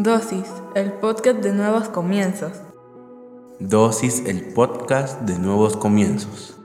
Dosis, el podcast de nuevos comienzos. Dosis, el podcast de nuevos comienzos.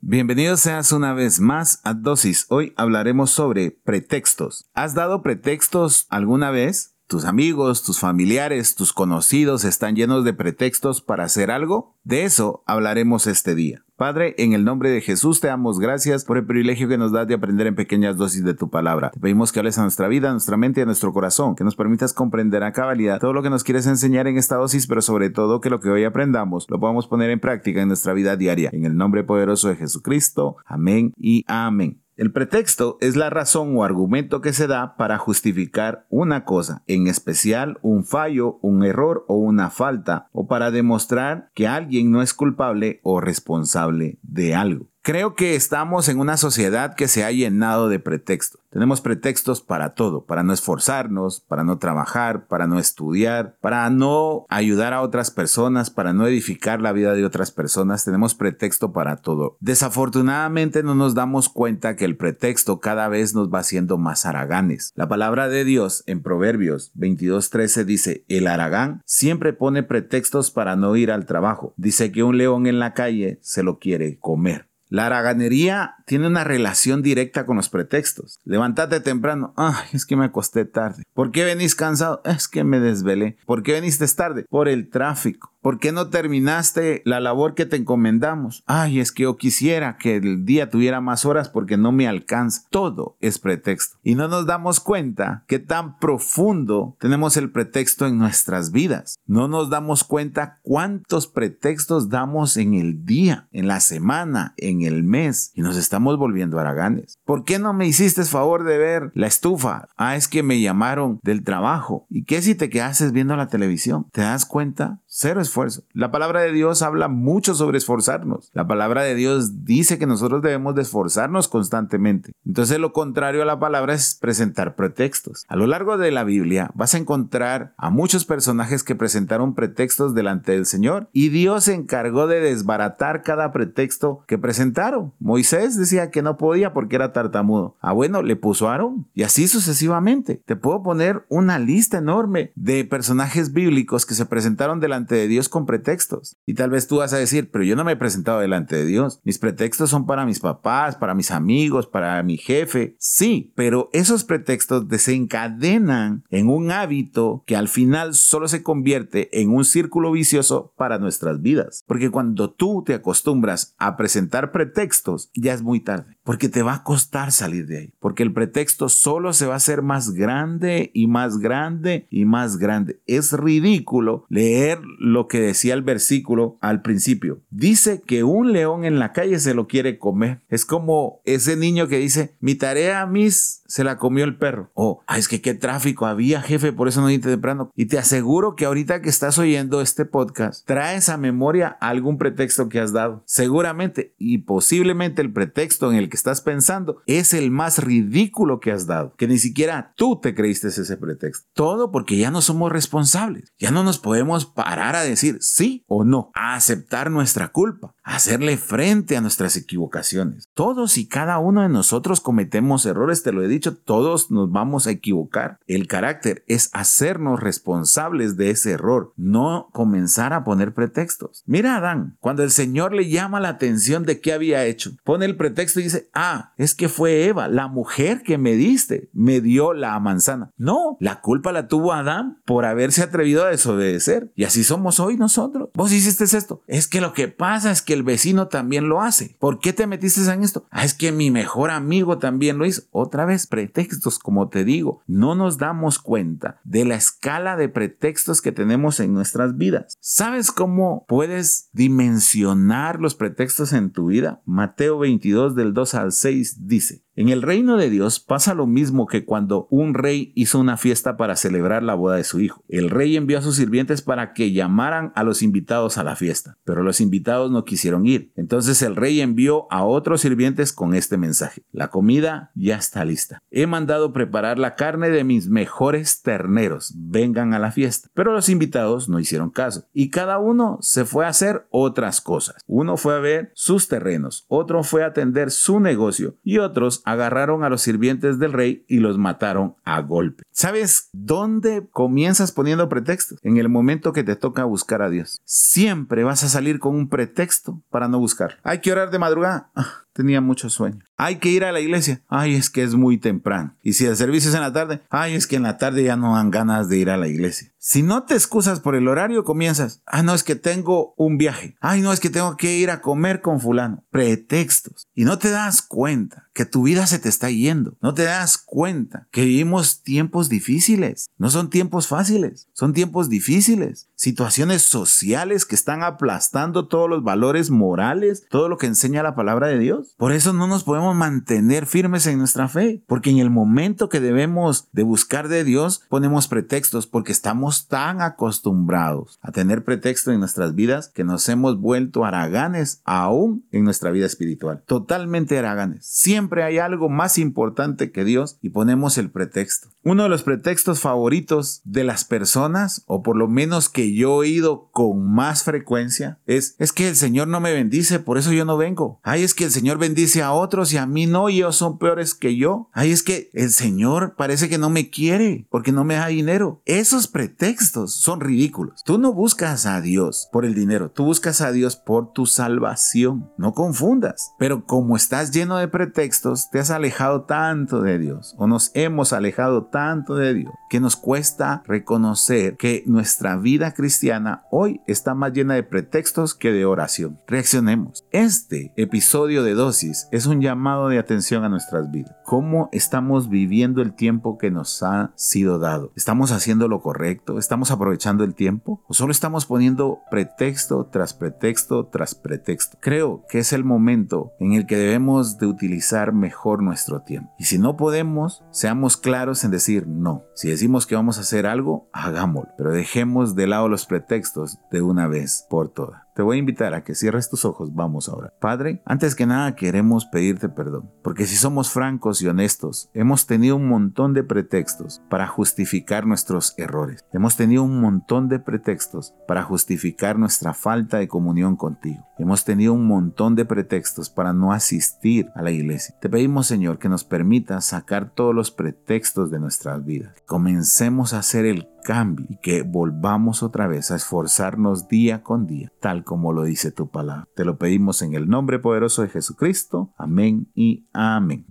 Bienvenidos seas una vez más a Dosis. Hoy hablaremos sobre pretextos. ¿Has dado pretextos alguna vez? ¿Tus amigos, tus familiares, tus conocidos están llenos de pretextos para hacer algo? De eso hablaremos este día. Padre, en el nombre de Jesús te damos gracias por el privilegio que nos das de aprender en pequeñas dosis de tu palabra. Te pedimos que hables a nuestra vida, a nuestra mente y a nuestro corazón, que nos permitas comprender a cabalidad todo lo que nos quieres enseñar en esta dosis, pero sobre todo que lo que hoy aprendamos lo podamos poner en práctica en nuestra vida diaria. En el nombre poderoso de Jesucristo. Amén y amén. El pretexto es la razón o argumento que se da para justificar una cosa, en especial un fallo, un error o una falta, o para demostrar que alguien no es culpable o responsable de algo. Creo que estamos en una sociedad que se ha llenado de pretextos. Tenemos pretextos para todo, para no esforzarnos, para no trabajar, para no estudiar, para no ayudar a otras personas, para no edificar la vida de otras personas. Tenemos pretexto para todo. Desafortunadamente no nos damos cuenta que el pretexto cada vez nos va haciendo más haraganes. La palabra de Dios en Proverbios 22:13 dice, el haragán siempre pone pretextos para no ir al trabajo. Dice que un león en la calle se lo quiere comer. La haraganería tiene una relación directa con los pretextos. Levántate temprano. Ay, es que me acosté tarde. ¿Por qué venís cansado? Es que me desvelé. ¿Por qué veniste tarde? Por el tráfico. ¿Por qué no terminaste la labor que te encomendamos? Ay, es que yo quisiera que el día tuviera más horas porque no me alcanza. Todo es pretexto. Y no nos damos cuenta que tan profundo tenemos el pretexto en nuestras vidas. No nos damos cuenta cuántos pretextos damos en el día, en la semana, en el mes. Y nos estamos volviendo haraganes. ¿Por qué no me hiciste favor de ver la estufa? Ah, es que me llamaron del trabajo. ¿Y qué si te quedases viendo la televisión? ¿Te das cuenta? Cero esfuerzo. La palabra de Dios habla mucho sobre esforzarnos. La palabra de Dios dice que nosotros debemos de esforzarnos constantemente. Entonces lo contrario a la palabra es presentar pretextos. A lo largo de la Biblia vas a encontrar a muchos personajes que presentaron pretextos delante del Señor y Dios se encargó de desbaratar cada pretexto que presentaron. Moisés decía que no podía porque era tartamudo. Ah, bueno, le puso a Aarón y así sucesivamente. Te puedo poner una lista enorme de personajes bíblicos que se presentaron delante de Dios con pretextos. Y tal vez tú vas a decir, pero yo no me he presentado delante de Dios. Mis pretextos son para mis papás, para mis amigos, para mi jefe. Sí, pero esos pretextos desencadenan en un hábito que al final solo se convierte en un círculo vicioso para nuestras vidas. Porque cuando tú te acostumbras a presentar pretextos, ya es muy tarde. Porque te va a costar salir de ahí. Porque el pretexto solo se va a hacer más grande y más grande y más grande. Es ridículo leer lo que decía el versículo al principio. Dice que un león en la calle se lo quiere comer. Es como ese niño que dice, mi tarea, mis, se la comió el perro. O, es que qué tráfico había, jefe, por eso no vine temprano. Y te aseguro que ahorita que estás oyendo este podcast, traes a memoria algún pretexto que has dado. Seguramente y posiblemente el pretexto en el que estás pensando es el más ridículo que has dado. Que ni siquiera tú te creíste ese pretexto. Todo porque ya no somos responsables. Ya no nos podemos parar a decir sí o no, a aceptar nuestra culpa, a hacerle frente a nuestras equivocaciones. Todos y cada uno de nosotros cometemos errores, te lo he dicho, todos nos vamos a equivocar. El carácter es hacernos responsables de ese error, no comenzar a poner pretextos. Mira Adán, cuando el Señor le llama la atención de qué había hecho, pone el pretexto y dice, ah, es que fue Eva, la mujer que me diste, me dio la manzana. No, la culpa la tuvo Adán por haberse atrevido a desobedecer. Y así somos hoy nosotros. Vos hiciste esto. Es que lo que pasa es que el vecino también lo hace. ¿Por qué te metiste en esto? Ah, es que mi mejor amigo también lo hizo. Otra vez, pretextos, como te digo. No nos damos cuenta de la escala de pretextos que tenemos en nuestras vidas. ¿Sabes cómo puedes dimensionar los pretextos en tu vida? Mateo 22 del 2 al 6 dice, en el reino de Dios pasa lo mismo que cuando un rey hizo una fiesta para celebrar la boda de su hijo. El rey envió a sus sirvientes para que llamaran a los invitados a la fiesta, pero los invitados no quisieron ir. Entonces el rey envió a otros sirvientes con este mensaje. La comida ya está lista. He mandado preparar la carne de mis mejores terneros. Vengan a la fiesta. Pero los invitados no hicieron caso y cada uno se fue a hacer otras cosas. Uno fue a ver sus terrenos, otro fue a atender su negocio y otros agarraron a los sirvientes del rey y los mataron a golpe. ¿Sabes dónde comienzas poniendo pretextos? En el momento que te toca buscar a Dios. Siempre vas a salir con un pretexto para no buscar. Hay que orar de madrugada. Ah, tenía mucho sueño. Hay que ir a la iglesia. Ay, es que es muy temprano. Y si el servicio es en la tarde, ay, es que en la tarde ya no dan ganas de ir a la iglesia. Si no te excusas por el horario, comienzas. Ah, no, es que tengo un viaje. Ay, no, es que tengo que ir a comer con fulano. Pretextos. Y no te das cuenta que tu vida se te está yendo. No te das cuenta que vivimos tiempos difíciles. No son tiempos fáciles, son tiempos difíciles. Situaciones sociales que están aplastando todos los valores morales, todo lo que enseña la palabra de Dios. Por eso no nos podemos mantener firmes en nuestra fe, porque en el momento que debemos de buscar de Dios, ponemos pretextos porque estamos tan acostumbrados a tener pretextos en nuestras vidas que nos hemos vuelto haraganes aún en nuestra vida espiritual. Totalmente haraganes. Siempre hay algo más importante que Dios y ponemos el pretexto. Uno de los pretextos favoritos de las personas, o por lo menos que yo he oído con más frecuencia, es, es que el Señor no me bendice, por eso yo no vengo. Ay, es que el Señor bendice a otros y a mí no, y ellos son peores que yo. Ay, es que el Señor parece que no me quiere porque no me da dinero. Esos pretextos son ridículos. Tú no buscas a Dios por el dinero, tú buscas a Dios por tu salvación. No confundas. Pero como estás lleno de pretextos, te has alejado tanto de Dios o nos hemos alejado tanto de Dios que nos cuesta reconocer que nuestra vida cristiana hoy está más llena de pretextos que de oración. Reaccionemos. Este episodio de dosis es un llamado de atención a nuestras vidas. ¿Cómo estamos viviendo el tiempo que nos ha sido dado? ¿Estamos haciendo lo correcto? ¿Estamos aprovechando el tiempo? ¿O solo estamos poniendo pretexto tras pretexto tras pretexto? Creo que es el momento en el que debemos de utilizar mejor nuestro tiempo. Y si no podemos, seamos claros en decir no. Si decimos que vamos a hacer algo, hagámoslo. Pero dejemos de lado los pretextos de una vez por todas. Te voy a invitar a que cierres tus ojos, vamos ahora. Padre, antes que nada queremos pedirte perdón, porque si somos francos y honestos, hemos tenido un montón de pretextos para justificar nuestros errores. Hemos tenido un montón de pretextos para justificar nuestra falta de comunión contigo. Hemos tenido un montón de pretextos para no asistir a la iglesia. Te pedimos, Señor, que nos permita sacar todos los pretextos de nuestras vidas. Comencemos a hacer el cambie y que volvamos otra vez a esforzarnos día con día, tal como lo dice tu palabra. Te lo pedimos en el nombre poderoso de Jesucristo. Amén y amén.